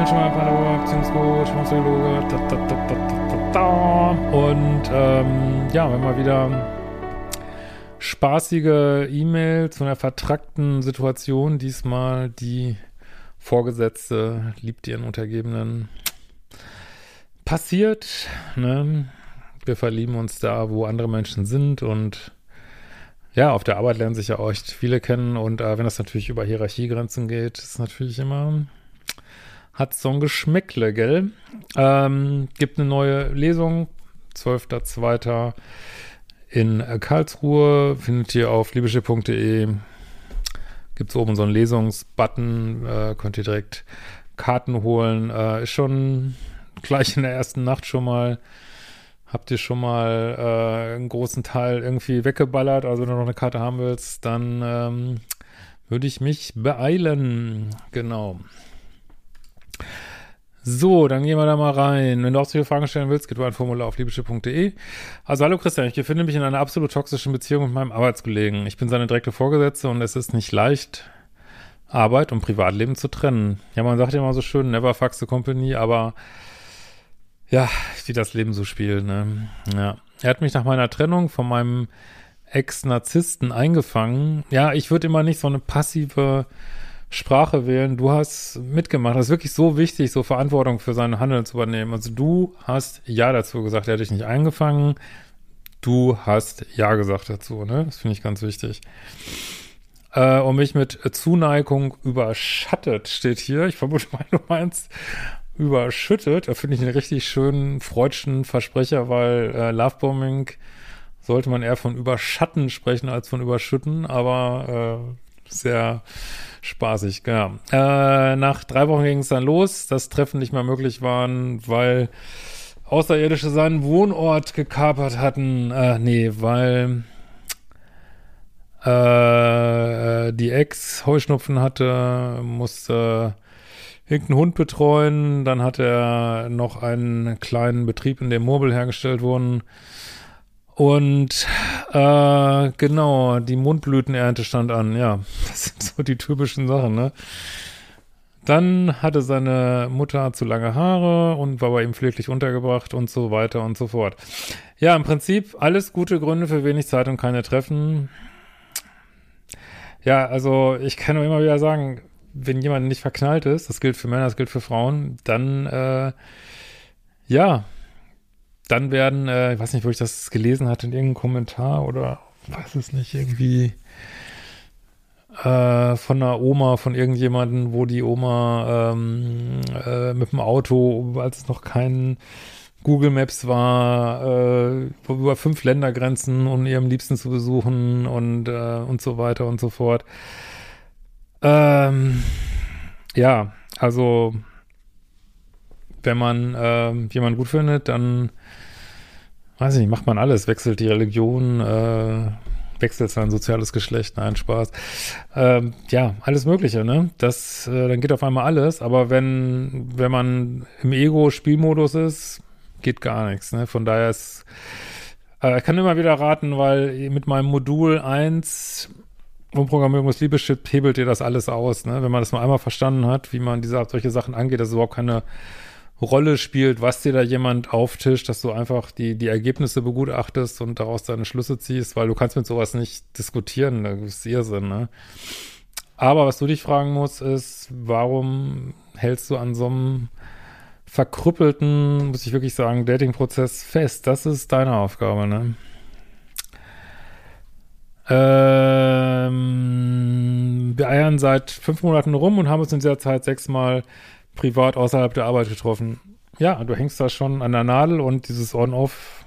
Menschenpathologe, Beziehungscoach, Psychologe, da, da, da, da, da, da. Und ähm, ja, wenn mal wieder spaßige E-Mail zu einer vertrackten Situation, diesmal die Vorgesetzte liebt ihren Untergebenen. Passiert, ne? Wir verlieben uns da, wo andere Menschen sind und ja, auf der Arbeit lernen sich ja auch echt viele kennen und äh, wenn das natürlich über Hierarchiegrenzen geht, ist natürlich immer, hat so ein Geschmäckle, gell? Ähm, gibt eine neue Lesung, 12.02. in Karlsruhe, findet ihr auf liebeschiff.de, gibt es oben so einen Lesungsbutton, äh, könnt ihr direkt Karten holen, äh, ist schon gleich in der ersten Nacht schon mal Habt ihr schon mal äh, einen großen Teil irgendwie weggeballert? Also wenn du noch eine Karte haben willst, dann ähm, würde ich mich beeilen. Genau. So, dann gehen wir da mal rein. Wenn du auch solche Fragen stellen willst, geht du ein Formular auf liebeschiff.de. Also hallo Christian, ich befinde mich in einer absolut toxischen Beziehung mit meinem Arbeitskollegen. Ich bin seine direkte Vorgesetzte und es ist nicht leicht, Arbeit und Privatleben zu trennen. Ja, man sagt ja immer so schön, never fuck the company, aber ja, wie das Leben so spielt, ne? Ja. Er hat mich nach meiner Trennung von meinem Ex-Narzissten eingefangen. Ja, ich würde immer nicht so eine passive Sprache wählen. Du hast mitgemacht. Das ist wirklich so wichtig, so Verantwortung für sein Handeln zu übernehmen. Also du hast Ja dazu gesagt. Er hat dich nicht eingefangen. Du hast Ja gesagt dazu, ne? Das finde ich ganz wichtig. Äh, und mich mit Zuneigung überschattet, steht hier. Ich vermute mal, du meinst überschüttet. Da finde ich einen richtig schönen freudschen Versprecher, weil äh, Lovebombing sollte man eher von überschatten sprechen als von überschütten, aber äh, sehr spaßig, ja. Äh, nach drei Wochen ging es dann los, dass Treffen nicht mehr möglich waren, weil Außerirdische seinen Wohnort gekapert hatten. Äh, nee, weil äh, die Ex Heuschnupfen hatte, musste irgendeinen Hund betreuen. Dann hat er noch einen kleinen Betrieb, in dem Mobile hergestellt wurden. Und äh, genau, die Mundblütenernte stand an. Ja, das sind so die typischen Sachen, ne? Dann hatte seine Mutter zu lange Haare und war bei ihm pfleglich untergebracht und so weiter und so fort. Ja, im Prinzip alles gute Gründe für wenig Zeit und keine Treffen. Ja, also ich kann nur immer wieder sagen, wenn jemand nicht verknallt ist, das gilt für Männer, das gilt für Frauen, dann, äh, ja, dann werden, äh, ich weiß nicht, wo ich das gelesen hatte, in irgendeinem Kommentar oder weiß es nicht, irgendwie äh, von einer Oma, von irgendjemanden, wo die Oma ähm, äh, mit dem Auto, als es noch kein Google Maps war, äh, über fünf Ländergrenzen, um ihrem Liebsten zu besuchen und, äh, und so weiter und so fort. Ähm, ja, also wenn man äh, jemanden gut findet, dann weiß ich nicht, macht man alles, wechselt die Religion, äh, wechselt sein soziales Geschlecht, nein, Spaß. Ähm, ja, alles Mögliche, ne? Das, äh, dann geht auf einmal alles, aber wenn, wenn man im Ego-Spielmodus ist, geht gar nichts, ne? Von daher ist, äh, ich kann immer wieder raten, weil mit meinem Modul 1 Umprogrammierung des Liebeschip hebelt dir das alles aus, ne? Wenn man das mal einmal verstanden hat, wie man diese solche Sachen angeht, dass es überhaupt keine Rolle spielt, was dir da jemand auftischt, dass du einfach die, die Ergebnisse begutachtest und daraus deine Schlüsse ziehst, weil du kannst mit sowas nicht diskutieren, das ist Irrsinn, ne? Aber was du dich fragen musst, ist, warum hältst du an so einem verkrüppelten, muss ich wirklich sagen, Dating-Prozess fest? Das ist deine Aufgabe, ne? Ähm, wir eiern seit fünf Monaten rum und haben uns in dieser Zeit sechsmal privat außerhalb der Arbeit getroffen. Ja, du hängst da schon an der Nadel und dieses On-Off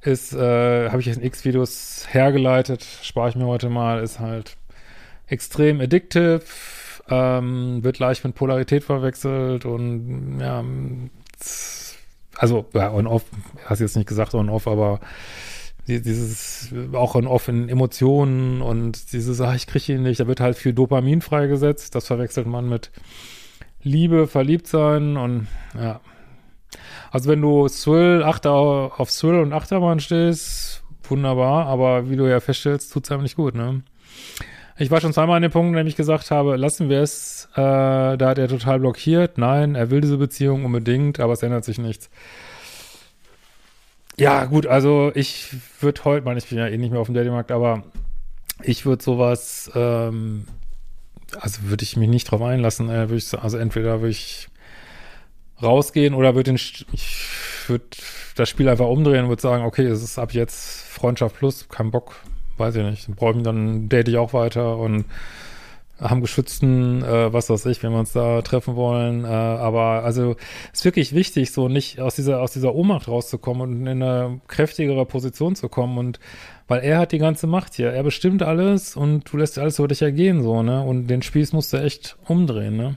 ist, äh, habe ich jetzt in X-Videos hergeleitet, spare ich mir heute mal, ist halt extrem addictive, ähm, wird leicht mit Polarität verwechselt und ja, also ja, On-Off, hast jetzt nicht gesagt On-Off, aber dieses auch in offenen Emotionen und dieses, ach, ich kriege ihn nicht, da wird halt viel Dopamin freigesetzt. Das verwechselt man mit Liebe, verliebt sein und ja. Also wenn du Thrill, Achter auf Thrill und Achterbahn stehst, wunderbar, aber wie du ja feststellst, tut's einem nicht gut, ne? Ich war schon zweimal an dem Punkt, dem ich gesagt habe, lassen wir es. Äh, da hat er total blockiert. Nein, er will diese Beziehung unbedingt, aber es ändert sich nichts. Ja, gut, also ich würde heute, meine, ich bin ja eh nicht mehr auf dem Datingmarkt, aber ich würde sowas, ähm, also würde ich mich nicht drauf einlassen. Äh, würd ich, also entweder würde ich rausgehen oder würde den, ich würde das Spiel einfach umdrehen und würde sagen, okay, es ist ab jetzt Freundschaft plus, kein Bock, weiß ich nicht. Dann, dann date ich auch weiter und haben geschützten, äh, was weiß ich, wenn wir uns da treffen wollen. Äh, aber also ist wirklich wichtig, so nicht aus dieser aus dieser Ohnmacht rauszukommen und in eine kräftigere Position zu kommen. Und weil er hat die ganze Macht hier, er bestimmt alles und du lässt alles über dich ergehen, so, ne? Und den Spieß musst du echt umdrehen, ne?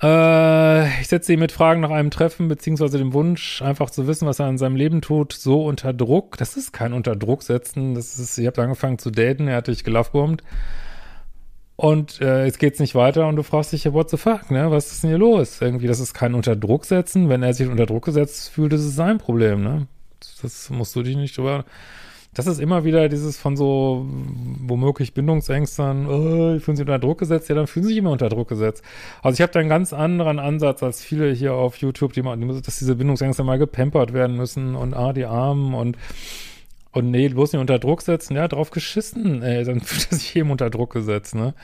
Äh, ich setze ihn mit Fragen nach einem Treffen, beziehungsweise dem Wunsch, einfach zu wissen, was er in seinem Leben tut, so unter Druck. Das ist kein unter Druck setzen. Das ist, ihr habt angefangen zu daten, er hat dich gelovebombt. Und äh, jetzt geht's nicht weiter und du fragst dich, what the fuck, ne? Was ist denn hier los? Irgendwie, das ist kein unter Druck setzen. Wenn er sich unter Druck gesetzt fühlt, ist es sein Problem, ne? Das musst du dich nicht drüber das ist immer wieder dieses von so womöglich Bindungsängstern, oh, fühlen sich unter Druck gesetzt, ja, dann fühlen sie sich immer unter Druck gesetzt. Also ich habe da einen ganz anderen Ansatz als viele hier auf YouTube, die, dass diese Bindungsängste mal gepampert werden müssen und ah, die Armen und und nee, bloß nicht unter Druck setzen, ja, drauf geschissen, ey, dann fühlt er sich eben unter Druck gesetzt, ne?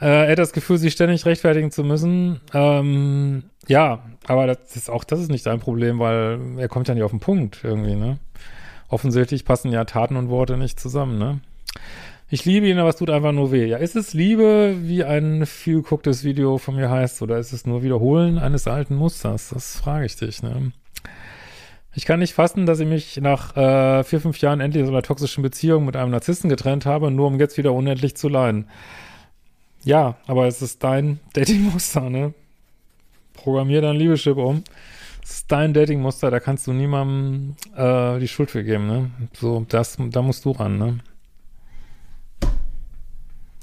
Äh, er hat das Gefühl, sich ständig rechtfertigen zu müssen. Ähm, ja, aber das ist auch das ist nicht sein Problem, weil er kommt ja nicht auf den Punkt irgendwie, ne? offensichtlich passen ja Taten und Worte nicht zusammen, ne? Ich liebe ihn, aber es tut einfach nur weh. Ja, ist es Liebe, wie ein viel gegucktes Video von mir heißt, oder ist es nur Wiederholen eines alten Musters? Das frage ich dich, ne? Ich kann nicht fassen, dass ich mich nach äh, vier, fünf Jahren endlich aus einer toxischen Beziehung mit einem Narzissten getrennt habe, nur um jetzt wieder unendlich zu leiden. Ja, aber es ist dein Dating-Muster, ne? Programmier dein Liebeschip um ist dein Datingmuster, da kannst du niemandem äh, die Schuld für geben, ne? So, das, da musst du ran, ne?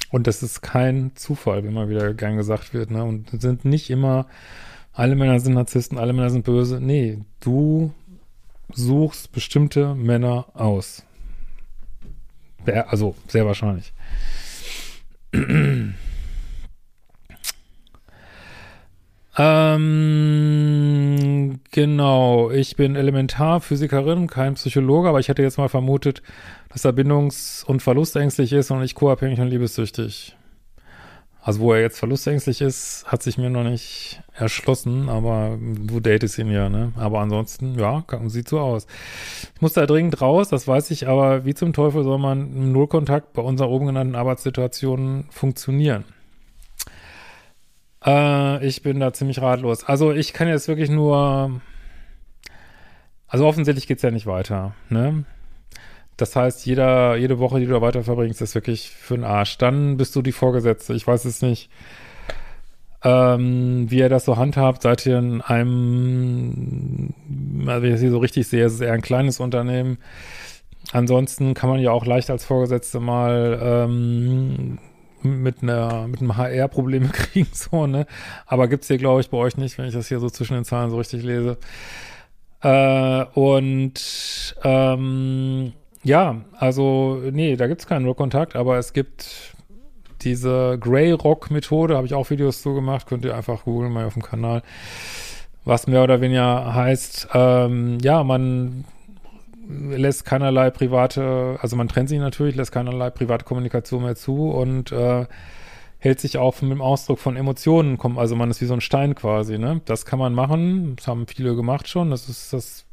Und das ist kein Zufall, wie immer wieder gern gesagt wird, ne? Und sind nicht immer, alle Männer sind Narzissten, alle Männer sind böse. Nee, du suchst bestimmte Männer aus. Also, sehr wahrscheinlich. Ähm, genau, ich bin Elementarphysikerin, kein Psychologe, aber ich hätte jetzt mal vermutet, dass er bindungs- und verlustängstlich ist und nicht co-abhängig und liebessüchtig. Also wo er jetzt verlustängstlich ist, hat sich mir noch nicht erschlossen, aber du datest ihn ja, ne? Aber ansonsten, ja, sieht so aus. Ich muss da dringend raus, das weiß ich, aber wie zum Teufel soll man im Nullkontakt bei unserer oben genannten Arbeitssituation funktionieren? Äh, ich bin da ziemlich ratlos. Also ich kann jetzt wirklich nur, also offensichtlich geht's ja nicht weiter, ne? Das heißt, jeder, jede Woche, die du da weiter verbringst, ist wirklich für den Arsch. Dann bist du die Vorgesetzte. Ich weiß es nicht, ähm, wie ihr das so handhabt. Seid ihr in einem, also wenn ich das hier so richtig sehe, ist es eher ein kleines Unternehmen. Ansonsten kann man ja auch leicht als Vorgesetzte mal ähm, mit einer mit einem HR Probleme kriegen so ne aber gibt's hier glaube ich bei euch nicht wenn ich das hier so zwischen den Zahlen so richtig lese äh, und ähm, ja also nee da gibt's keinen Rückkontakt aber es gibt diese Grey Rock Methode habe ich auch Videos zu gemacht könnt ihr einfach googeln mal auf dem Kanal was mehr oder weniger heißt ähm, ja man lässt keinerlei private, also man trennt sich natürlich, lässt keinerlei private Kommunikation mehr zu und äh, hält sich auch mit dem Ausdruck von Emotionen, also man ist wie so ein Stein quasi, ne? Das kann man machen, das haben viele gemacht schon, das ist das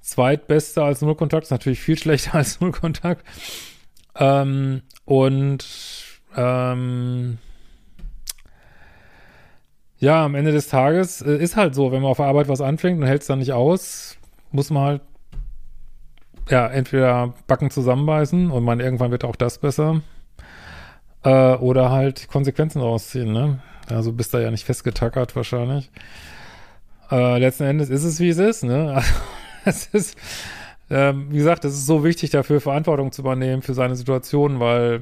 zweitbeste als Nullkontakt, ist natürlich viel schlechter als Nullkontakt. Ähm, und ähm, ja, am Ende des Tages äh, ist halt so, wenn man auf der Arbeit was anfängt und hält es dann nicht aus, muss man halt ja, entweder Backen zusammenbeißen und man irgendwann wird auch das besser. Äh, oder halt Konsequenzen rausziehen, ne? Also bist da ja nicht festgetackert wahrscheinlich. Äh, letzten Endes ist es, wie es ist, ne? Also, es ist, äh, wie gesagt, es ist so wichtig dafür, Verantwortung zu übernehmen für seine Situation, weil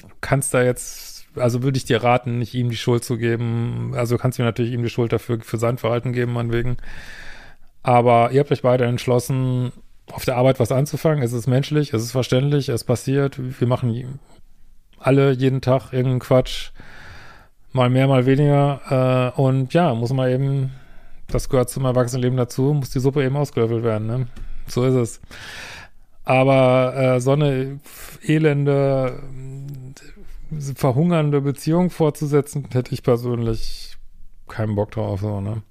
du kannst da jetzt, also würde ich dir raten, nicht ihm die Schuld zu geben. Also kannst du natürlich ihm die Schuld dafür für sein Verhalten geben, meinetwegen. Aber ihr habt euch beide entschlossen, auf der Arbeit was anzufangen. Es ist menschlich, es ist verständlich, es passiert. Wir machen alle jeden Tag irgendeinen Quatsch. Mal mehr, mal weniger. Äh, und ja, muss man eben, das gehört zum Erwachsenenleben dazu, muss die Suppe eben ausgelöffelt werden. Ne? So ist es. Aber äh, so eine elende, verhungernde Beziehung fortzusetzen, hätte ich persönlich keinen Bock drauf. So, ne?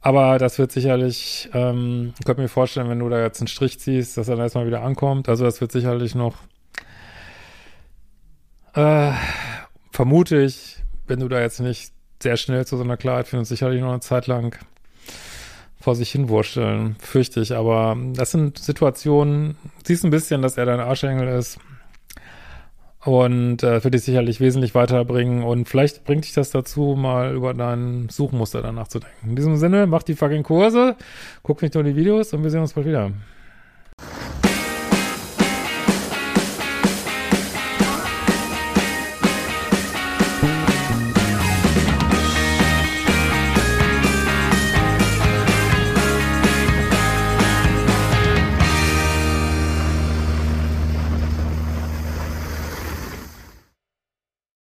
Aber das wird sicherlich, ähm, ich könnte mir vorstellen, wenn du da jetzt einen Strich ziehst, dass er dann erstmal wieder ankommt. Also das wird sicherlich noch, äh, vermute ich, wenn du da jetzt nicht sehr schnell zu so einer Klarheit findest, sicherlich noch eine Zeit lang vor sich hin wursteln, fürchte ich. Aber das sind Situationen, siehst ein bisschen, dass er dein Arschengel ist und äh, wird dich sicherlich wesentlich weiterbringen und vielleicht bringt dich das dazu, mal über dein Suchmuster danach zu denken. In diesem Sinne, mach die fucking Kurse, guck nicht nur die Videos und wir sehen uns bald wieder.